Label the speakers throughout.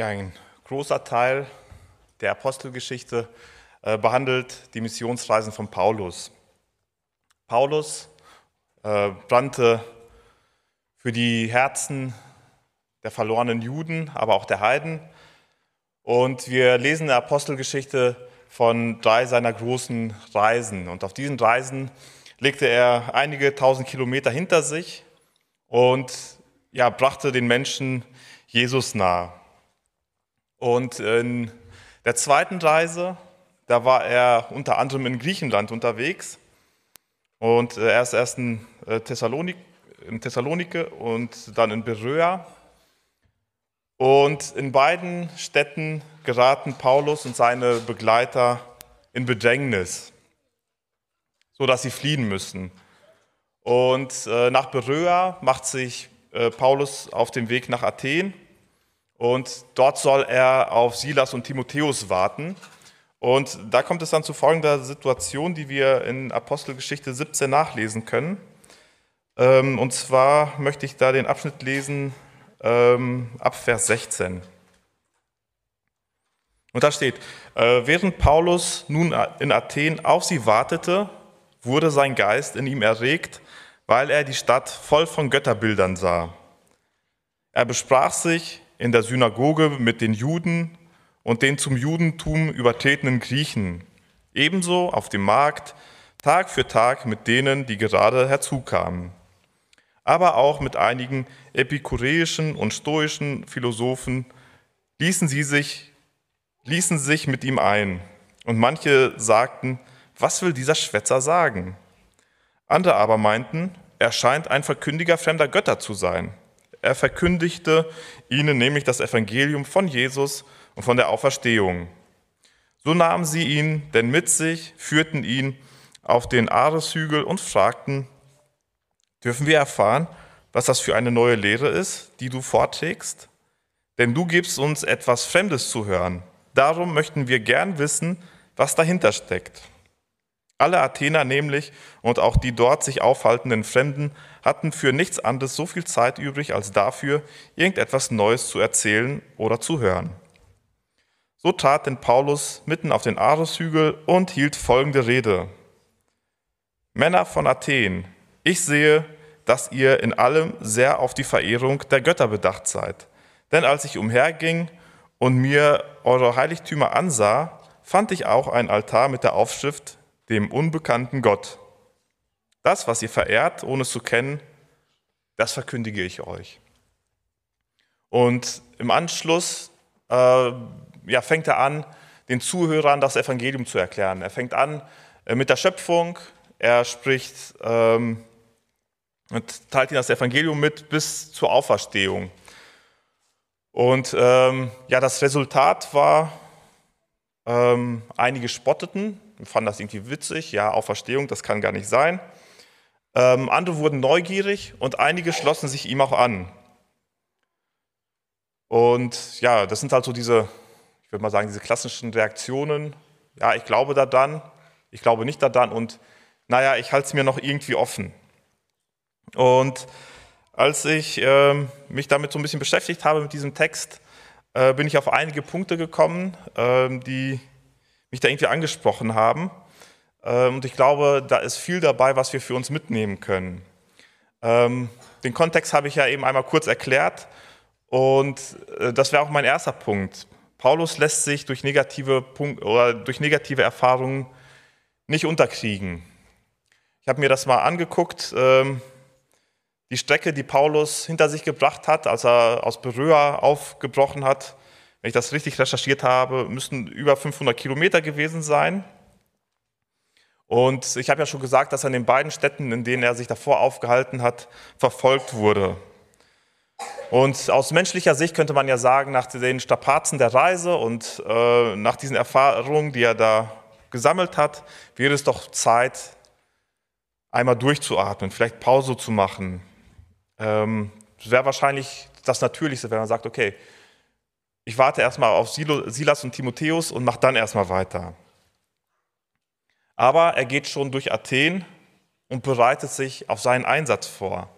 Speaker 1: Ja, ein großer Teil der Apostelgeschichte äh, behandelt die Missionsreisen von Paulus. Paulus äh, brannte für die Herzen der verlorenen Juden, aber auch der Heiden. Und wir lesen in der Apostelgeschichte von drei seiner großen Reisen. Und auf diesen Reisen legte er einige tausend Kilometer hinter sich und ja, brachte den Menschen Jesus nahe. Und in der zweiten Reise, da war er unter anderem in Griechenland unterwegs. Und äh, er ist erst in, äh, Thessalonik, in Thessalonike und dann in Beröa. Und in beiden Städten geraten Paulus und seine Begleiter in Bedrängnis, sodass sie fliehen müssen. Und äh, nach Beröa macht sich Paulus auf den Weg nach Athen und dort soll er auf Silas und Timotheus warten. Und da kommt es dann zu folgender Situation, die wir in Apostelgeschichte 17 nachlesen können. Ähm, und zwar möchte ich da den Abschnitt lesen ähm, ab Vers 16. Und da steht, äh, während Paulus nun in Athen auf sie wartete, wurde sein Geist in ihm erregt, weil er die Stadt voll von Götterbildern sah. Er besprach sich, in der Synagoge mit den Juden und den zum Judentum übertretenen Griechen, ebenso auf dem Markt Tag für Tag mit denen, die gerade herzukamen, aber auch mit einigen epikureischen und stoischen Philosophen ließen sie sich, ließen sich mit ihm ein. Und manche sagten, was will dieser Schwätzer sagen? Andere aber meinten, er scheint ein Verkündiger fremder Götter zu sein. Er verkündigte ihnen nämlich das Evangelium von Jesus und von der Auferstehung. So nahmen sie ihn denn mit sich, führten ihn auf den Areshügel und fragten, dürfen wir erfahren, was das für eine neue Lehre ist, die du vorträgst? Denn du gibst uns etwas Fremdes zu hören. Darum möchten wir gern wissen, was dahinter steckt. Alle Athener nämlich und auch die dort sich aufhaltenden Fremden hatten für nichts anderes so viel Zeit übrig, als dafür, irgendetwas Neues zu erzählen oder zu hören. So trat denn Paulus mitten auf den Areshügel und hielt folgende Rede. Männer von Athen, ich sehe, dass ihr in allem sehr auf die Verehrung der Götter bedacht seid. Denn als ich umherging und mir eure Heiligtümer ansah, fand ich auch ein Altar mit der Aufschrift dem unbekannten Gott. Das, was ihr verehrt, ohne es zu kennen, das verkündige ich euch. Und im Anschluss äh, ja, fängt er an, den Zuhörern das Evangelium zu erklären. Er fängt an äh, mit der Schöpfung, er spricht ähm, und teilt ihnen das Evangelium mit bis zur Auferstehung. Und ähm, ja, das Resultat war, ähm, einige spotteten, fanden das irgendwie witzig, ja, Auferstehung, das kann gar nicht sein. Ähm, andere wurden neugierig und einige schlossen sich ihm auch an. Und ja, das sind halt so diese, ich würde mal sagen, diese klassischen Reaktionen. Ja, ich glaube da dann, ich glaube nicht da dann und naja, ich halte es mir noch irgendwie offen. Und als ich äh, mich damit so ein bisschen beschäftigt habe mit diesem Text, äh, bin ich auf einige Punkte gekommen, äh, die mich da irgendwie angesprochen haben. Ähm, und ich glaube, da ist viel dabei, was wir für uns mitnehmen können. Ähm, den Kontext habe ich ja eben einmal kurz erklärt. Und äh, das wäre auch mein erster Punkt. Paulus lässt sich durch negative, Punkt, oder durch negative Erfahrungen nicht unterkriegen. Ich habe mir das mal angeguckt, ähm, die Strecke, die Paulus hinter sich gebracht hat, als er aus Beröa aufgebrochen hat. Wenn ich das richtig recherchiert habe, müssten über 500 Kilometer gewesen sein. Und ich habe ja schon gesagt, dass er in den beiden Städten, in denen er sich davor aufgehalten hat, verfolgt wurde. Und aus menschlicher Sicht könnte man ja sagen, nach den Strapazen der Reise und äh, nach diesen Erfahrungen, die er da gesammelt hat, wäre es doch Zeit, einmal durchzuatmen, vielleicht Pause zu machen. Ähm, wäre wahrscheinlich das Natürlichste, wenn man sagt, okay, ich warte erstmal auf Silas und Timotheus und mache dann erstmal weiter. Aber er geht schon durch Athen und bereitet sich auf seinen Einsatz vor.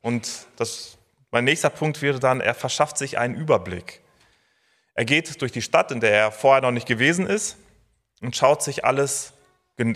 Speaker 1: Und das, mein nächster Punkt wäre dann, er verschafft sich einen Überblick. Er geht durch die Stadt, in der er vorher noch nicht gewesen ist, und schaut sich alles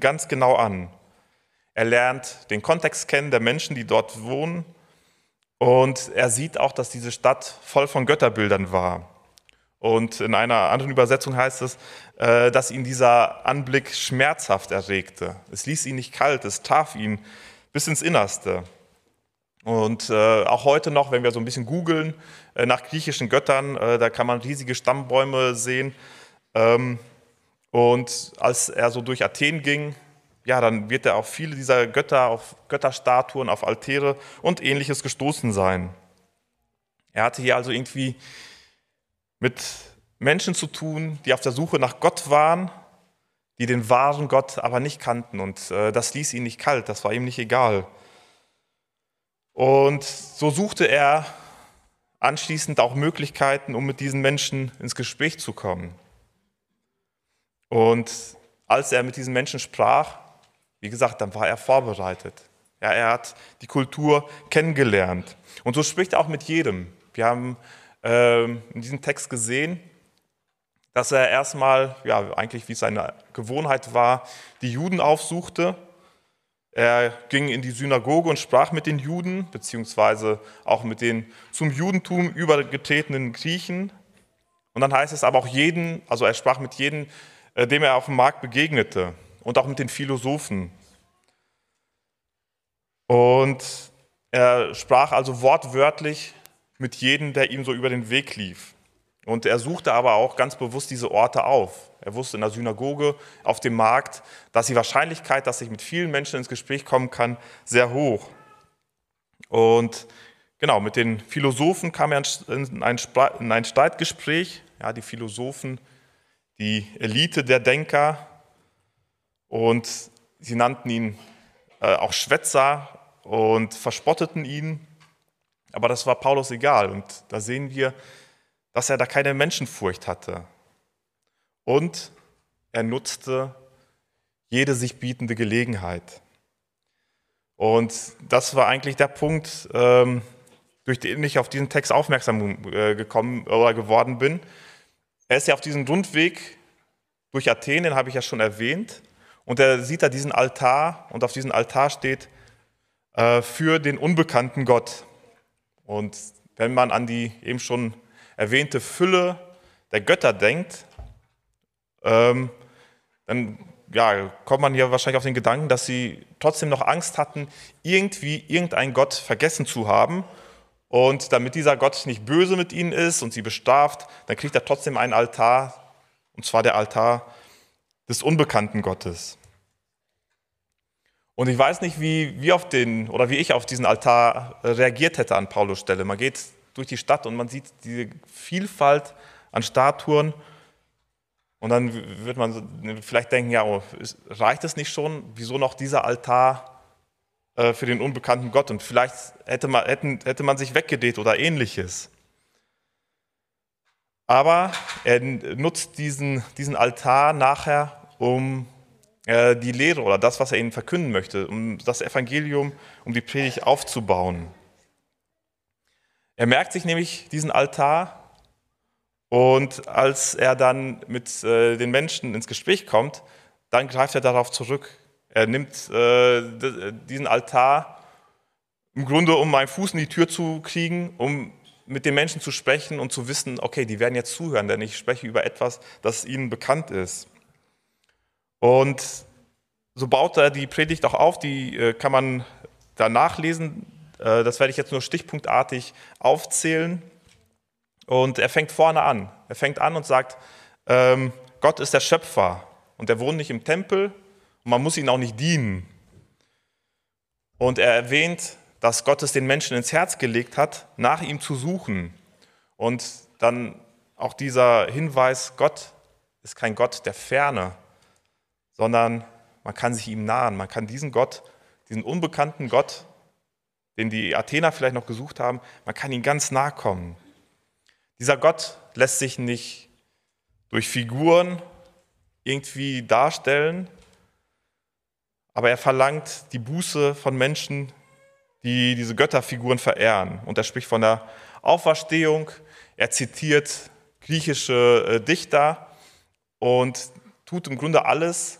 Speaker 1: ganz genau an. Er lernt den Kontext kennen der Menschen, die dort wohnen, und er sieht auch, dass diese Stadt voll von Götterbildern war. Und in einer anderen Übersetzung heißt es, äh, dass ihn dieser Anblick schmerzhaft erregte. Es ließ ihn nicht kalt, es traf ihn bis ins Innerste. Und äh, auch heute noch, wenn wir so ein bisschen googeln äh, nach griechischen Göttern, da kann man riesige Stammbäume sehen. Ähm, und als er so durch Athen ging, ja, dann wird er auf viele dieser Götter, auf Götterstatuen, auf Altäre und ähnliches gestoßen sein. Er hatte hier also irgendwie mit Menschen zu tun, die auf der Suche nach Gott waren, die den wahren Gott aber nicht kannten. Und äh, das ließ ihn nicht kalt, das war ihm nicht egal. Und so suchte er anschließend auch Möglichkeiten, um mit diesen Menschen ins Gespräch zu kommen. Und als er mit diesen Menschen sprach, wie gesagt, dann war er vorbereitet. Ja, er hat die Kultur kennengelernt. Und so spricht er auch mit jedem. Wir haben in diesem Text gesehen, dass er erstmal, ja, eigentlich wie seine Gewohnheit war, die Juden aufsuchte er ging in die Synagoge und sprach mit den Juden, beziehungsweise auch mit den zum Judentum übergetretenen Griechen. Und dann heißt es aber auch jeden, also er sprach mit jedem, äh, dem er auf dem Markt begegnete und auch mit den Philosophen. Und er sprach also wortwörtlich mit jedem, der ihm so über den Weg lief. Und er suchte aber auch ganz bewusst diese Orte auf. Er wusste in der Synagoge, auf dem Markt, dass die Wahrscheinlichkeit, dass ich mit vielen Menschen ins Gespräch kommen kann, sehr hoch. Und genau, mit den Philosophen kam er in ein, in ein Streitgespräch. Ja, die Philosophen, die Elite der Denker. Und sie nannten ihn äh, auch Schwätzer und verspotteten ihn. Aber das war Paulus egal. Und da sehen wir, dass er da keine Menschenfurcht hatte. Und er nutzte jede sich bietende Gelegenheit. Und das war eigentlich der Punkt, ähm, durch den ich auf diesen Text aufmerksam äh, gekommen oder geworden bin. Er ist ja auf diesem Rundweg durch Athen, den habe ich ja schon erwähnt. Und er sieht da diesen Altar und auf diesem Altar steht äh, für den unbekannten Gott. Und wenn man an die eben schon erwähnte Fülle der Götter denkt, ähm, dann ja, kommt man hier wahrscheinlich auf den Gedanken, dass sie trotzdem noch Angst hatten, irgendwie irgendeinen Gott vergessen zu haben. Und damit dieser Gott nicht böse mit ihnen ist und sie bestraft, dann kriegt er trotzdem einen Altar, und zwar der Altar des unbekannten Gottes. Und ich weiß nicht, wie, wie, auf den, oder wie ich auf diesen Altar reagiert hätte an Paulus Stelle. Man geht durch die Stadt und man sieht diese Vielfalt an Statuen. Und dann wird man vielleicht denken, ja, oh, reicht es nicht schon? Wieso noch dieser Altar äh, für den unbekannten Gott? Und vielleicht hätte man, hätten, hätte man sich weggedreht oder ähnliches. Aber er nutzt diesen, diesen Altar nachher, um äh, die Lehre oder das, was er ihnen verkünden möchte, um das Evangelium, um die Predigt aufzubauen. Er merkt sich nämlich diesen Altar und als er dann mit äh, den Menschen ins Gespräch kommt, dann greift er darauf zurück. Er nimmt äh, diesen Altar im Grunde, um meinen Fuß in die Tür zu kriegen, um mit den Menschen zu sprechen und zu wissen, okay, die werden jetzt zuhören, denn ich spreche über etwas, das ihnen bekannt ist. Und so baut er die Predigt auch auf, die äh, kann man da nachlesen. Äh, das werde ich jetzt nur stichpunktartig aufzählen. Und er fängt vorne an. Er fängt an und sagt, ähm, Gott ist der Schöpfer und er wohnt nicht im Tempel und man muss ihn auch nicht dienen. Und er erwähnt, dass Gott es den Menschen ins Herz gelegt hat, nach ihm zu suchen. Und dann auch dieser Hinweis, Gott ist kein Gott der Ferne, sondern man kann sich ihm nahen. Man kann diesen Gott, diesen unbekannten Gott, den die Athener vielleicht noch gesucht haben, man kann ihm ganz nahe kommen. Dieser Gott lässt sich nicht durch Figuren irgendwie darstellen, aber er verlangt die Buße von Menschen, die diese Götterfiguren verehren. Und er spricht von der Auferstehung, er zitiert griechische äh, Dichter und tut im Grunde alles,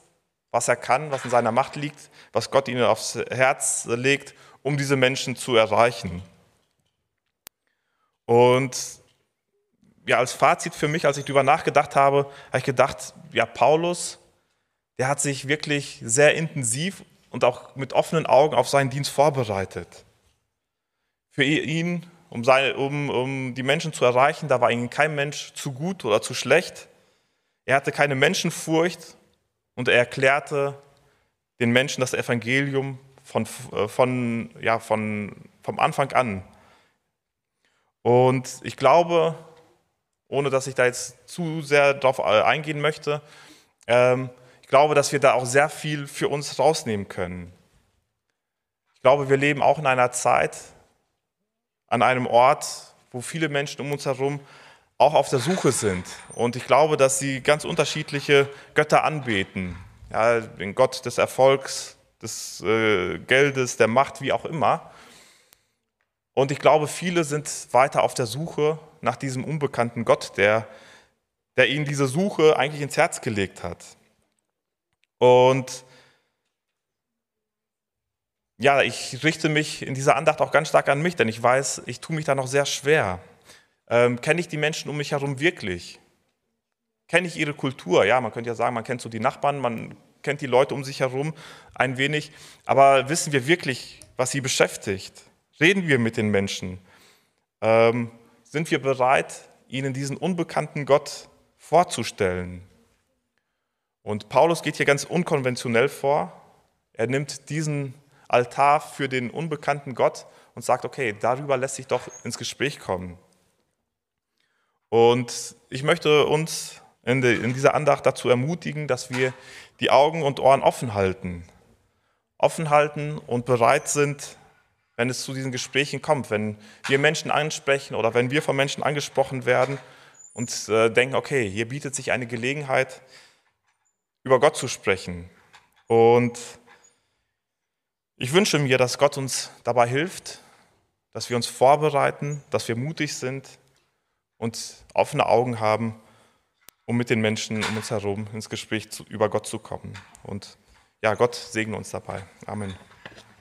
Speaker 1: was er kann, was in seiner Macht liegt, was Gott ihnen aufs Herz legt, um diese Menschen zu erreichen. Und ja, als Fazit für mich, als ich darüber nachgedacht habe, habe ich gedacht, ja, Paulus, der hat sich wirklich sehr intensiv und auch mit offenen Augen auf seinen Dienst vorbereitet. Für ihn, um, seine, um, um die Menschen zu erreichen, da war ihm kein Mensch zu gut oder zu schlecht. Er hatte keine Menschenfurcht und er erklärte den Menschen das Evangelium von, äh, von, ja, von, vom Anfang an. Und ich glaube, ohne dass ich da jetzt zu sehr darauf äh, eingehen möchte, ähm, ich glaube, dass wir da auch sehr viel für uns rausnehmen können. Ich glaube, wir leben auch in einer Zeit, an einem Ort, wo viele Menschen um uns herum auch auf der Suche sind. Und ich glaube, dass sie ganz unterschiedliche Götter anbeten. Ja, den Gott des Erfolgs, des äh, Geldes, der Macht, wie auch immer. Und ich glaube, viele sind weiter auf der Suche nach diesem unbekannten Gott, der, der ihnen diese Suche eigentlich ins Herz gelegt hat. Und ja, ich richte mich in dieser Andacht auch ganz stark an mich, denn ich weiß, ich tue mich da noch sehr schwer. Ähm, kenne ich die Menschen um mich herum wirklich? Kenne ich ihre Kultur? Ja, man könnte ja sagen, man kennt so die Nachbarn, man kennt die Leute um sich herum ein wenig, aber wissen wir wirklich, was sie beschäftigt? Reden wir mit den Menschen? Ähm, sind wir bereit, ihnen diesen unbekannten Gott vorzustellen? Und Paulus geht hier ganz unkonventionell vor. Er nimmt diesen Altar für den unbekannten Gott und sagt, okay, darüber lässt sich doch ins Gespräch kommen. Und ich möchte uns in, dieser Andacht dazu ermutigen, dass wir die Augen und Ohren offen halten. Offen halten und bereit sind, wenn es zu diesen Gesprächen kommt, wenn wir Menschen ansprechen oder wenn wir von Menschen angesprochen werden und äh, denken, okay, hier bietet sich eine Gelegenheit, über Gott zu sprechen. Und ich wünsche mir, dass Gott uns dabei hilft, dass wir uns vorbereiten, dass wir mutig sind und offene Augen haben, um mit den Menschen um uns herum ins Gespräch zu, über Gott zu kommen. Und ja, Gott segne uns dabei. Amen.